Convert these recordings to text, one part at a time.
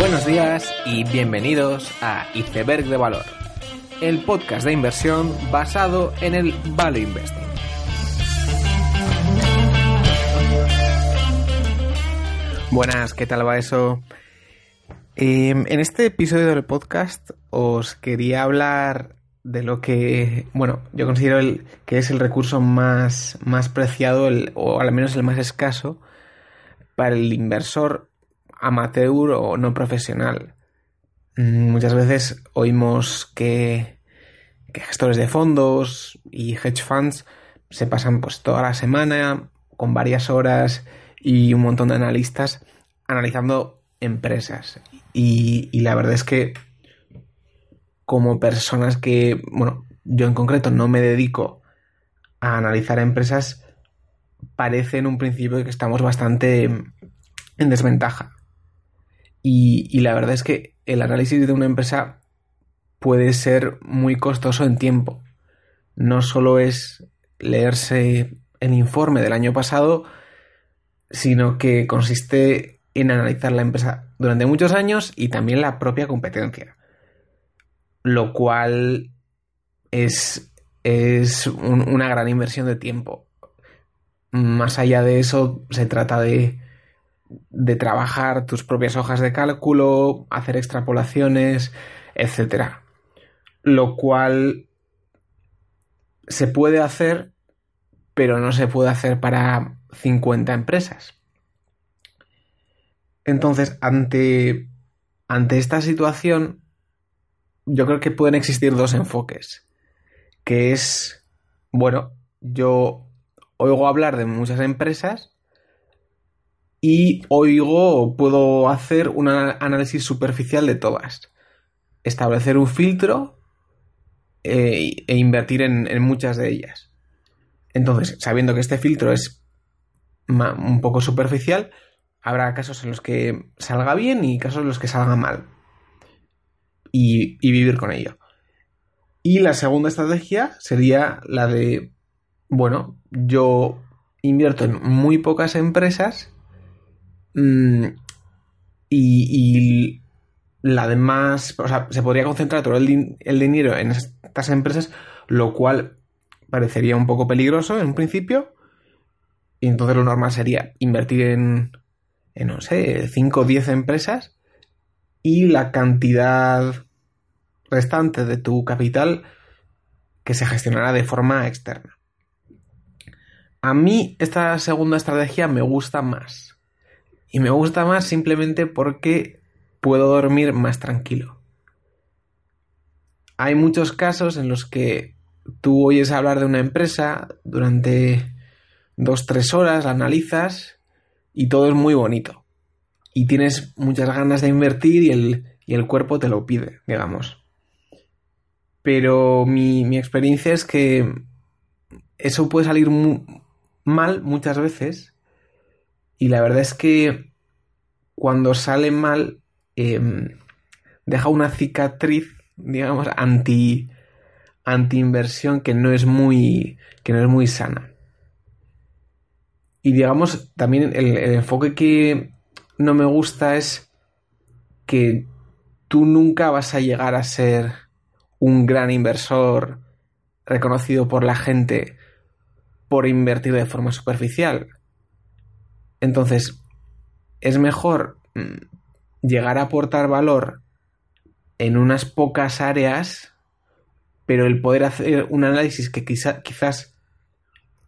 Buenos días y bienvenidos a Iceberg de Valor, el podcast de inversión basado en el Value Investing. Buenas, ¿qué tal va eso? Eh, en este episodio del podcast os quería hablar de lo que, bueno, yo considero que es el recurso más, más preciado, o al menos el más escaso, para el inversor amateur o no profesional. Mm, muchas veces oímos que, gestores de fondos y hedge funds se pasan pues toda la semana con varias horas y un montón de analistas analizando empresas. Y la verdad es que como personas que, bueno, yo en concreto no me dedico a analizar empresas, parece en un principio que estamos bastante en desventaja. Y, la verdad es que el análisis de una empresa puede ser muy costoso en tiempo. No solo es leerse el informe del año pasado, sino que consiste en analizar la empresa durante muchos años y también la propia competencia lo cual es, es una gran inversión de tiempo. Más allá de eso, se trata de, de trabajar tus propias hojas de cálculo, hacer extrapolaciones, etc. Lo cual se puede hacer, pero no se puede hacer para 50 empresas. Entonces, ante, ante esta situación, yo creo que pueden existir dos enfoques. Que es, bueno, yo oigo hablar de muchas empresas y oigo, puedo hacer un análisis superficial de todas. Establecer un filtro eh, e invertir en, muchas de ellas. Entonces, sabiendo que este filtro es un poco superficial, habrá casos en los que salga bien y casos en los que salga mal y, vivir con ello. Y la segunda estrategia sería la de, bueno, yo invierto en muy pocas empresas mm, y, la demás, o sea, se podría concentrar todo el, dinero en estas empresas, lo cual parecería un poco peligroso en un principio. Y entonces lo normal sería invertir en, en no sé, 5 o 10 empresas y la cantidad restante de tu capital que se gestionará de forma externa. A mí esta segunda estrategia me gusta más. Y me gusta más simplemente porque puedo dormir más tranquilo. Hay muchos casos en los que tú oyes hablar de una empresa durante dos, tres horas, la analizas y todo es muy bonito y tienes muchas ganas de invertir y el, y el cuerpo te lo pide, digamos. Pero mi, experiencia es que eso puede salir mal muchas veces y la verdad es que cuando sale mal em, deja una cicatriz, digamos, anti, anti inversión que no es muy que no es muy sana. Y digamos, también el enfoque que, no me gusta es que tú nunca vas a llegar a ser un gran inversor reconocido por la gente por invertir de forma superficial. Entonces, es mejor mm, llegar a aportar valor en unas pocas áreas, pero el poder hacer un análisis que quizás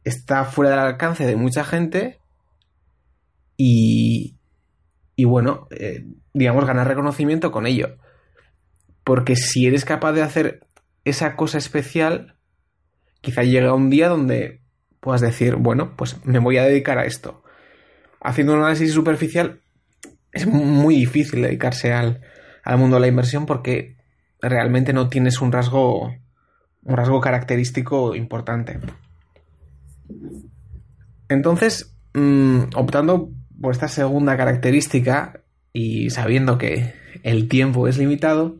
está fuera del alcance de mucha gente y, y bueno, eh, digamos, ganar reconocimiento con ello. Porque si eres capaz de hacer esa cosa especial, quizá llega un día donde puedas decir, bueno, pues me voy a dedicar a esto. Haciendo un análisis superficial es muy difícil dedicarse al, al mundo de la inversión porque realmente no tienes un rasgo, un rasgo característico importante. Entonces, mm, optando por esta segunda característica y sabiendo que el tiempo es limitado,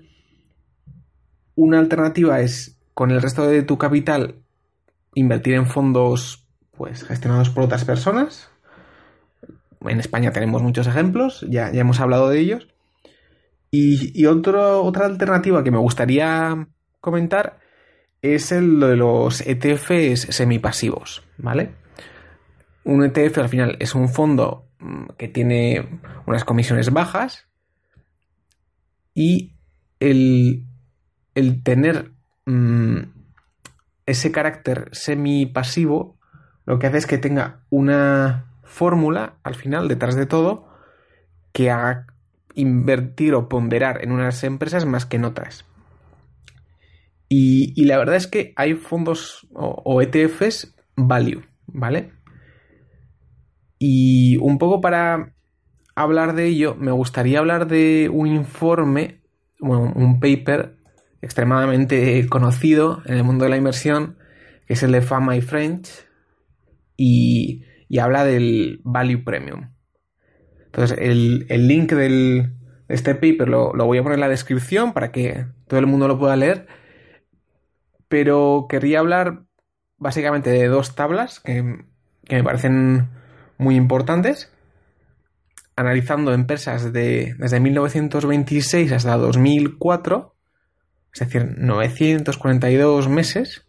una alternativa es con el resto de tu capital invertir en fondos pues gestionados por otras personas. En España tenemos muchos ejemplos, ya, ya hemos hablado de ellos. Y, otra alternativa que me gustaría comentar es el de los ETFs semipasivos, ¿vale? Un ETF al final es un fondo mm, que tiene unas comisiones bajas y el, tener mm, ese carácter semipasivo lo que hace es que tenga una fórmula al final detrás de todo que haga invertir o ponderar en unas empresas más que en otras. Y, la verdad es que hay fondos o, ETFs value, ¿vale? Y un poco para hablar de ello, me gustaría hablar de un informe, bueno, un paper extremadamente conocido en el mundo de la inversión, que es el de Fama y French, y, habla del Value Premium. Entonces, el, link de este paper lo, lo, voy a poner en la descripción para que todo el mundo lo pueda leer pero querría hablar básicamente de dos tablas que, me parecen muy importantes, analizando empresas de, desde 1926 hasta 2004, es decir, 942 meses,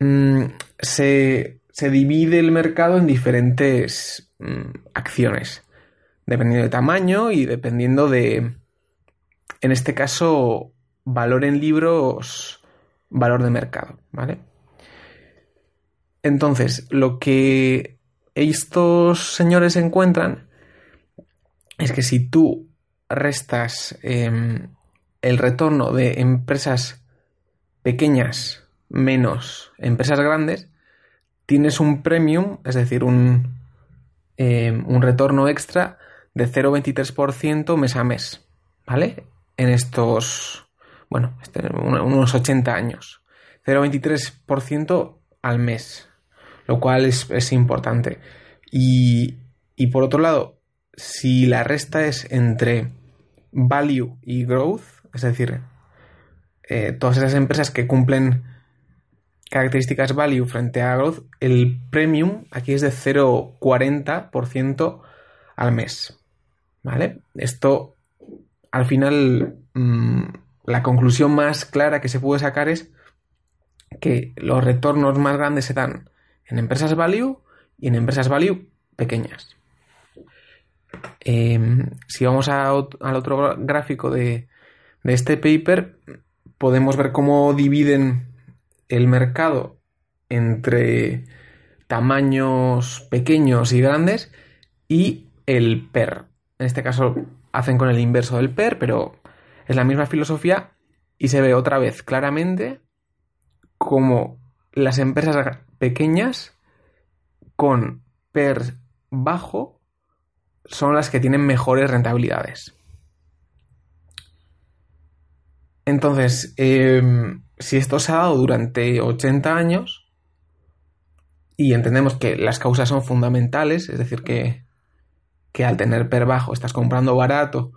mm, se, divide el mercado en diferentes mm, acciones, dependiendo de tamaño y dependiendo de, en este caso, valor en libros valor de mercado, ¿vale? Entonces, lo que estos señores encuentran es que si tú restas em, el retorno de empresas pequeñas menos empresas grandes, tienes un premium, es decir, un, em, un retorno extra de 0,23% mes a mes, ¿vale? En estos, bueno, este, unos 80 años. 0,23% al mes, lo cual es, importante. Y, por otro lado, si la resta es entre value y growth, es decir, eh, todas esas empresas que cumplen características value frente a growth, el premium aquí es de 0,40% al mes. ¿Vale? Esto al final mm, la conclusión más clara que se puede sacar es que los retornos más grandes se dan en empresas value y en empresas value pequeñas. Em, si vamos al otro gráfico de, de este paper, podemos ver cómo dividen el mercado entre tamaños pequeños y grandes y el PER. En este caso hacen con el inverso del PER, pero es la misma filosofía y se ve otra vez claramente como las empresas pequeñas con PER bajo son las que tienen mejores rentabilidades. Entonces, em, si esto se ha dado durante 80 años y entendemos que las causas son fundamentales, es decir, que, que al tener PER bajo estás comprando barato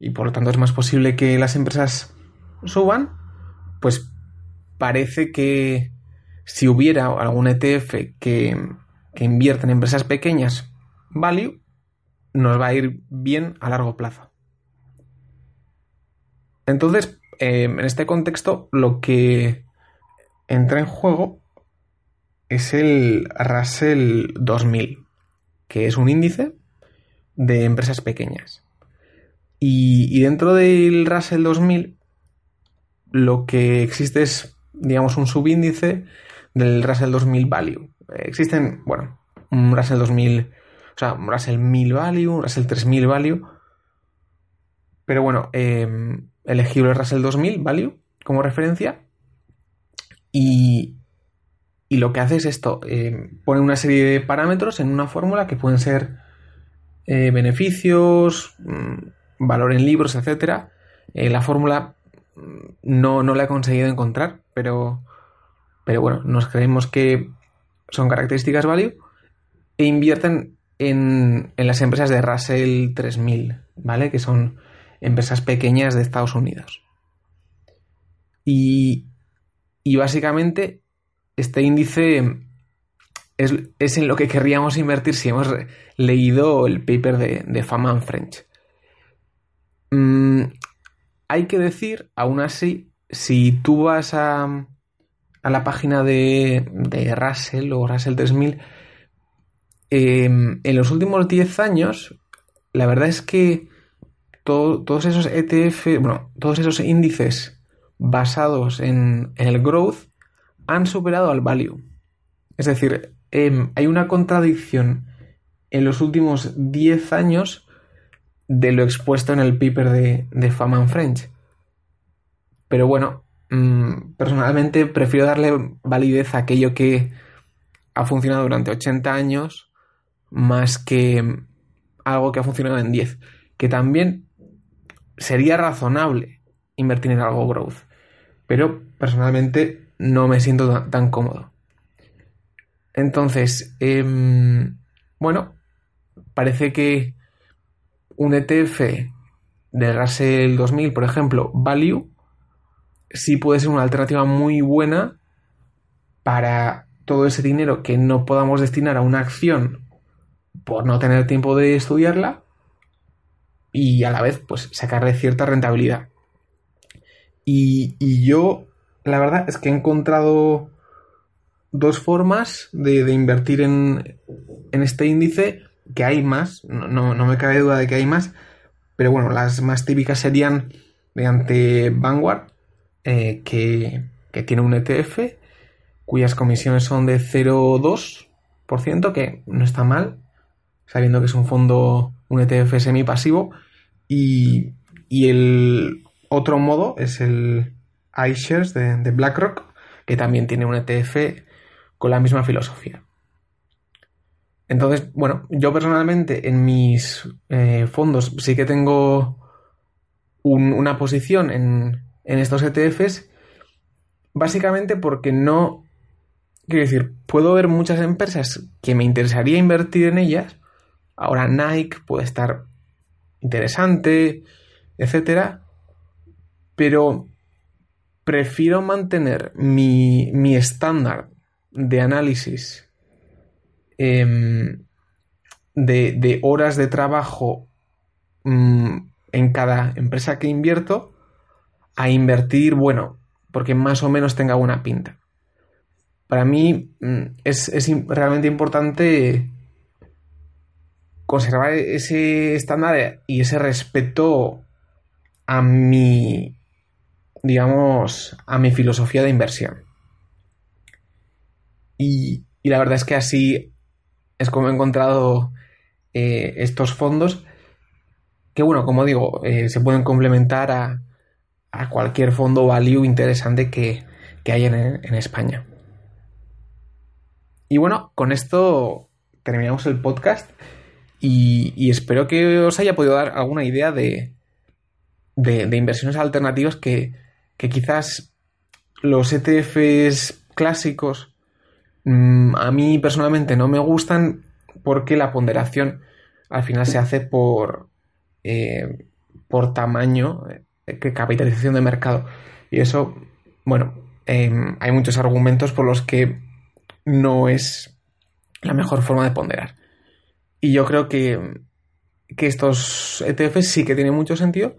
y por lo tanto es más posible que las empresas suban, pues parece que si hubiera algún ETF que, que invierta en empresas pequeñas, value, nos va a ir bien a largo plazo. Entonces, em, en este contexto, lo que entra en juego es el Russell 2000, que es un índice de empresas pequeñas. Y, dentro del Russell 2000, lo que existe es, digamos, un subíndice del Russell 2000 Value. Existen, bueno, un Russell 2000, o sea, un Russell 1000 Value, un Russell 3000 Value. Pero bueno, eh, elegible el Russell 2000 Value como referencia. Y, y lo que hace es esto, eh, pone una serie de parámetros en una fórmula que pueden ser eh, beneficios, mm, valor en libros, etcétera. Eh, la fórmula mm, no, no la he conseguido encontrar, pero, pero bueno, nos creemos que son características value e invierten en, en las empresas de Russell 3000, ¿vale? Que son empresas pequeñas de Estados Unidos. Y, básicamente este índice es, en lo que querríamos invertir si hemos leído el paper de, de Fama French. mm, hay que decir, aún así, si tú vas a, a la página de, Russell o Russell 3000, em, en los últimos 10 años, la verdad es que todos esos ETF, bueno, todos esos índices basados en, el growth han superado al value. Es decir, em, hay una contradicción en los últimos 10 años de lo expuesto en el paper de, de Faman French. Pero bueno, mm, personalmente prefiero darle validez a aquello que ha funcionado durante 80 años más que algo que ha funcionado en 10. Que también sería razonable invertir en algo growth. Pero personalmente no me siento tan, cómodo. Entonces, em, bueno, parece que un ETF de Russell 2000, por ejemplo, Value, sí puede ser una alternativa muy buena para todo ese dinero que no podamos destinar a una acción por no tener tiempo de estudiarla y a la vez pues sacarle cierta rentabilidad. Y, yo, la verdad es que he encontrado dos formas de, invertir en, en, este índice, que hay más, no, no, me cabe duda de que hay más, pero bueno, las más típicas serían mediante Vanguard, eh, que, que tiene un ETF, cuyas comisiones son de 0,2%, que no está mal, sabiendo que es un fondo, un ETF semipasivo, y, y el otro modo es el iShares de, de BlackRock, que también tiene un ETF con la misma filosofía. Entonces, bueno, yo personalmente en mis eh, fondos sí que tengo una posición en, en, estos ETFs, básicamente porque no, quiero decir, puedo ver muchas empresas que me interesaría invertir en ellas. Ahora Nike puede estar interesante, etcétera, pero prefiero mantener mi, mi estándar de análisis em, de, horas de trabajo mm, en cada empresa que invierto a invertir, bueno, porque más o menos tenga buena pinta. Para mí mm, es, es realmente importante conservar ese estándar y ese respeto a mi, digamos, a mi filosofía de inversión. Y, la verdad es que así es como he encontrado eh, estos fondos que, bueno, como digo, eh, se pueden complementar a, cualquier fondo value interesante que, que hay en, en España. Y bueno, con esto terminamos el podcast. Y, espero que os haya podido dar alguna idea de, de, inversiones alternativas que, quizás los ETFs clásicos mm, a mí personalmente no me gustan porque la ponderación al final se hace por, eh, por tamaño, eh, que capitalización de mercado. Y eso, bueno, em, hay muchos argumentos por los que no es la mejor forma de ponderar. Y yo creo que, estos ETFs sí que tienen mucho sentido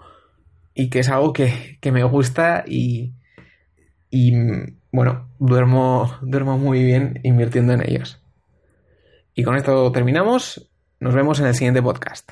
y que es algo que, me gusta y, y, bueno, duermo, duermo muy bien invirtiendo en ellos. Y con esto terminamos. Nos vemos en el siguiente podcast.